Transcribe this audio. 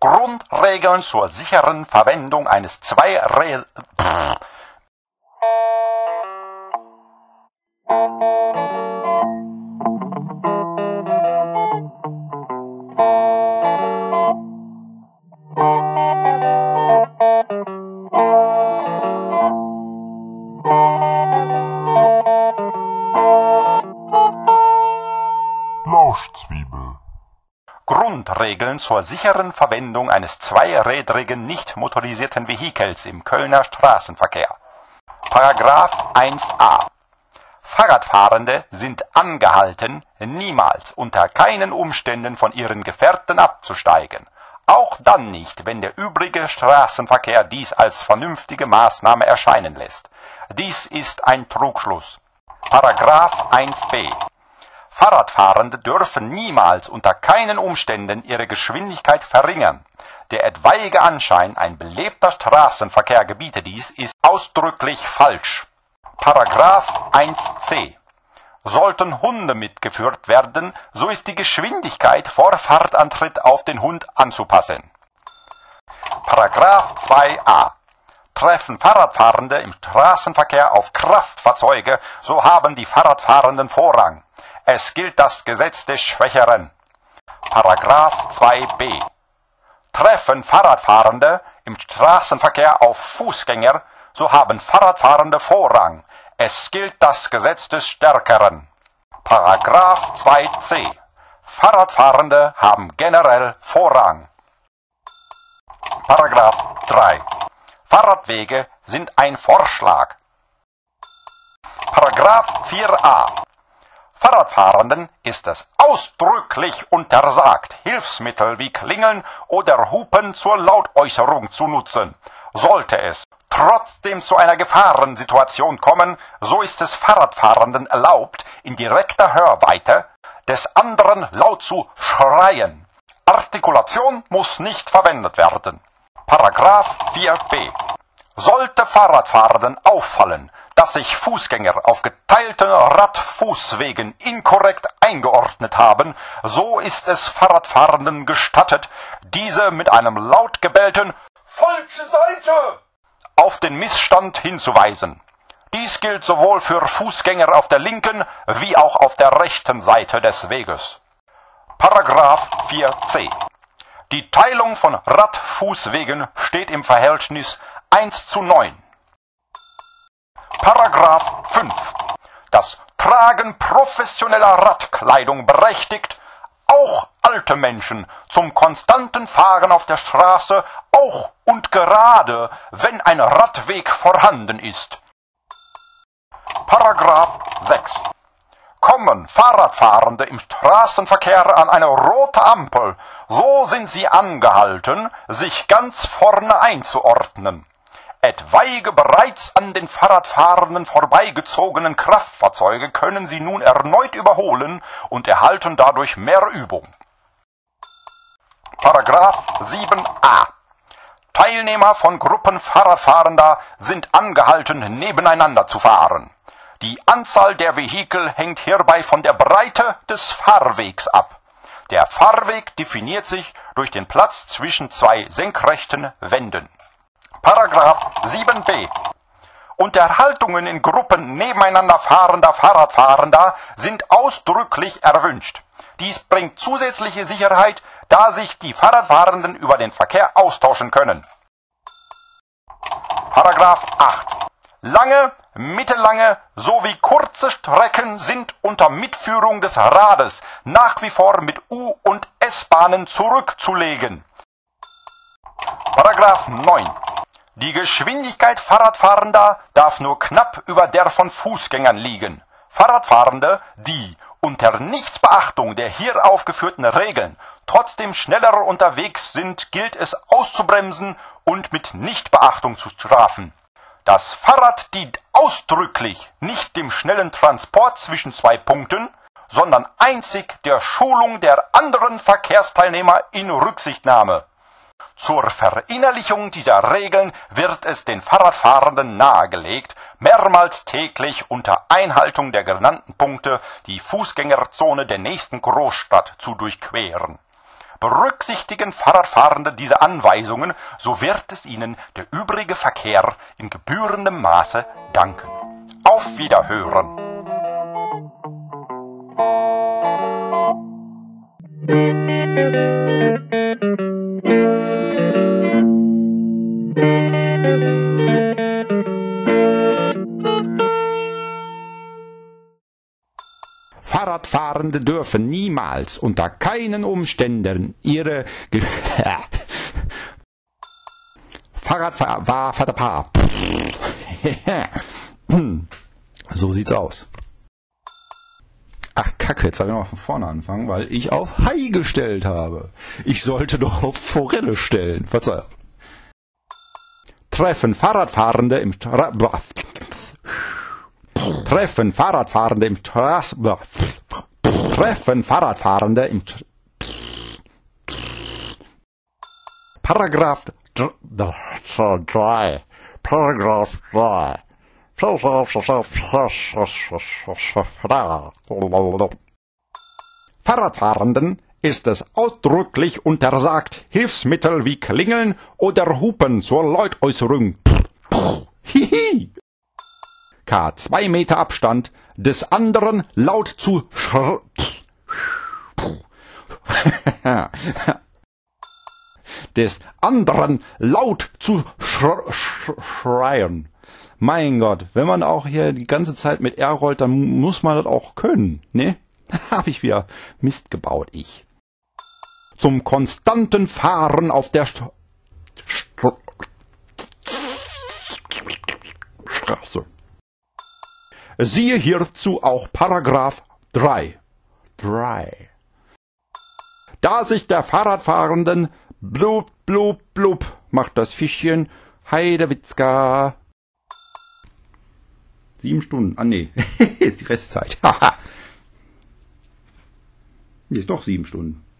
Grundregeln zur sicheren Verwendung eines Zweirä... Lauschzwiebel. Grundregeln zur sicheren Verwendung eines zweirädrigen nicht motorisierten Vehikels im Kölner Straßenverkehr. Paragraph 1a. Fahrradfahrende sind angehalten, niemals unter keinen Umständen von ihren Gefährten abzusteigen. Auch dann nicht, wenn der übrige Straßenverkehr dies als vernünftige Maßnahme erscheinen lässt. Dies ist ein Trugschluss. Paragraph 1b. Fahrradfahrende dürfen niemals unter keinen Umständen ihre Geschwindigkeit verringern. Der etwaige Anschein, ein belebter Straßenverkehr gebiete dies, ist ausdrücklich falsch. Paragraph 1c. Sollten Hunde mitgeführt werden, so ist die Geschwindigkeit vor Fahrtantritt auf den Hund anzupassen. Paragraph 2a. Treffen Fahrradfahrende im Straßenverkehr auf Kraftfahrzeuge, so haben die Fahrradfahrenden Vorrang. Es gilt das Gesetz des Schwächeren. Paragraph 2b. Treffen Fahrradfahrende im Straßenverkehr auf Fußgänger, so haben Fahrradfahrende Vorrang. Es gilt das Gesetz des Stärkeren. Paragraph 2c. Fahrradfahrende haben generell Vorrang. Paragraph 3. Fahrradwege sind ein Vorschlag. Paragraph 4a. Fahrradfahrenden ist es ausdrücklich untersagt, Hilfsmittel wie Klingeln oder Hupen zur Lautäußerung zu nutzen. Sollte es trotzdem zu einer Gefahrensituation kommen, so ist es Fahrradfahrenden erlaubt, in direkter Hörweite des anderen laut zu schreien. Artikulation muss nicht verwendet werden. Paragraph 4b. Sollte Fahrradfahrenden auffallen, dass sich Fußgänger auf geteilten Radfußwegen inkorrekt eingeordnet haben, so ist es Fahrradfahrenden gestattet, diese mit einem laut gebellten Falsche Seite auf den Missstand hinzuweisen. Dies gilt sowohl für Fußgänger auf der linken wie auch auf der rechten Seite des Weges. Paragraph 4c. Die Teilung von Radfußwegen steht im Verhältnis 1 zu 9. Paragraph 5. Das Tragen professioneller Radkleidung berechtigt auch alte Menschen zum konstanten Fahren auf der Straße, auch und gerade, wenn ein Radweg vorhanden ist. Paragraph 6. Kommen Fahrradfahrende im Straßenverkehr an eine rote Ampel, so sind sie angehalten, sich ganz vorne einzuordnen. Etwaige bereits an den Fahrradfahrenden vorbeigezogenen Kraftfahrzeuge können sie nun erneut überholen und erhalten dadurch mehr Übung. Paragraph 7a. Teilnehmer von Gruppen Fahrradfahrender sind angehalten, nebeneinander zu fahren. Die Anzahl der Vehikel hängt hierbei von der Breite des Fahrwegs ab. Der Fahrweg definiert sich durch den Platz zwischen zwei senkrechten Wänden. Paragraph 7b. Unterhaltungen in Gruppen nebeneinander fahrender Fahrradfahrender sind ausdrücklich erwünscht. Dies bringt zusätzliche Sicherheit, da sich die Fahrradfahrenden über den Verkehr austauschen können. Paragraph 8. Lange, mittellange sowie kurze Strecken sind unter Mitführung des Rades nach wie vor mit U- und S-Bahnen zurückzulegen. Paragraph 9. Die Geschwindigkeit Fahrradfahrender darf nur knapp über der von Fußgängern liegen. Fahrradfahrende, die unter Nichtbeachtung der hier aufgeführten Regeln trotzdem schneller unterwegs sind, gilt es auszubremsen und mit Nichtbeachtung zu strafen. Das Fahrrad dient ausdrücklich nicht dem schnellen Transport zwischen zwei Punkten, sondern einzig der Schulung der anderen Verkehrsteilnehmer in Rücksichtnahme. Zur Verinnerlichung dieser Regeln wird es den Fahrradfahrenden nahegelegt, mehrmals täglich unter Einhaltung der genannten Punkte die Fußgängerzone der nächsten Großstadt zu durchqueren. Berücksichtigen Fahrradfahrende diese Anweisungen, so wird es ihnen der übrige Verkehr in gebührendem Maße danken. Auf Wiederhören! Fahrradfahrende dürfen niemals unter keinen Umständen ihre Ge Fahrradfahr So sieht's aus. Ach Kacke, jetzt soll ich noch von vorne anfangen, weil ich auf Hai gestellt habe. Ich sollte doch auf Forelle stellen. Verzeihung. Treffen Fahrradfahrende im Stra Treffen Fahrradfahrende im Straß Treffen Fahrradfahrende im Tr Paragraph 3 Paragraph 3 Fahrradfahrenden ist es ausdrücklich untersagt, Hilfsmittel wie Klingeln oder Hupen zur Lautäußerung. Hihi. K. zwei Meter Abstand des anderen laut zu schr des anderen laut zu schr schreien. Mein Gott, wenn man auch hier die ganze Zeit mit R rollt, dann muss man das auch können, ne? Hab ich wieder Mist gebaut, ich. Zum konstanten Fahren auf der St St Straße. Siehe hierzu auch Paragraph 3. 3. Da sich der Fahrradfahrenden blub, blub, blub macht das Fischchen Heidewitzka. Sieben Stunden. Ah, nee. ist die Restzeit. Haha. ist doch sieben Stunden.